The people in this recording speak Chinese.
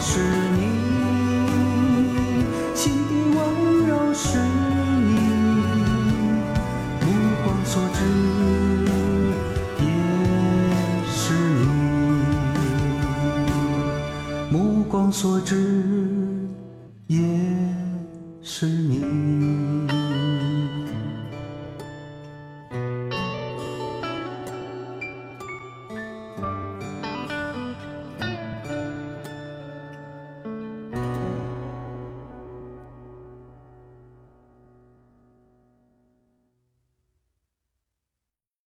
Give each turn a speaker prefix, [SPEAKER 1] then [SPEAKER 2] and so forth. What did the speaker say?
[SPEAKER 1] 是你心底温柔是你目光所至也是你。目光所至也是你。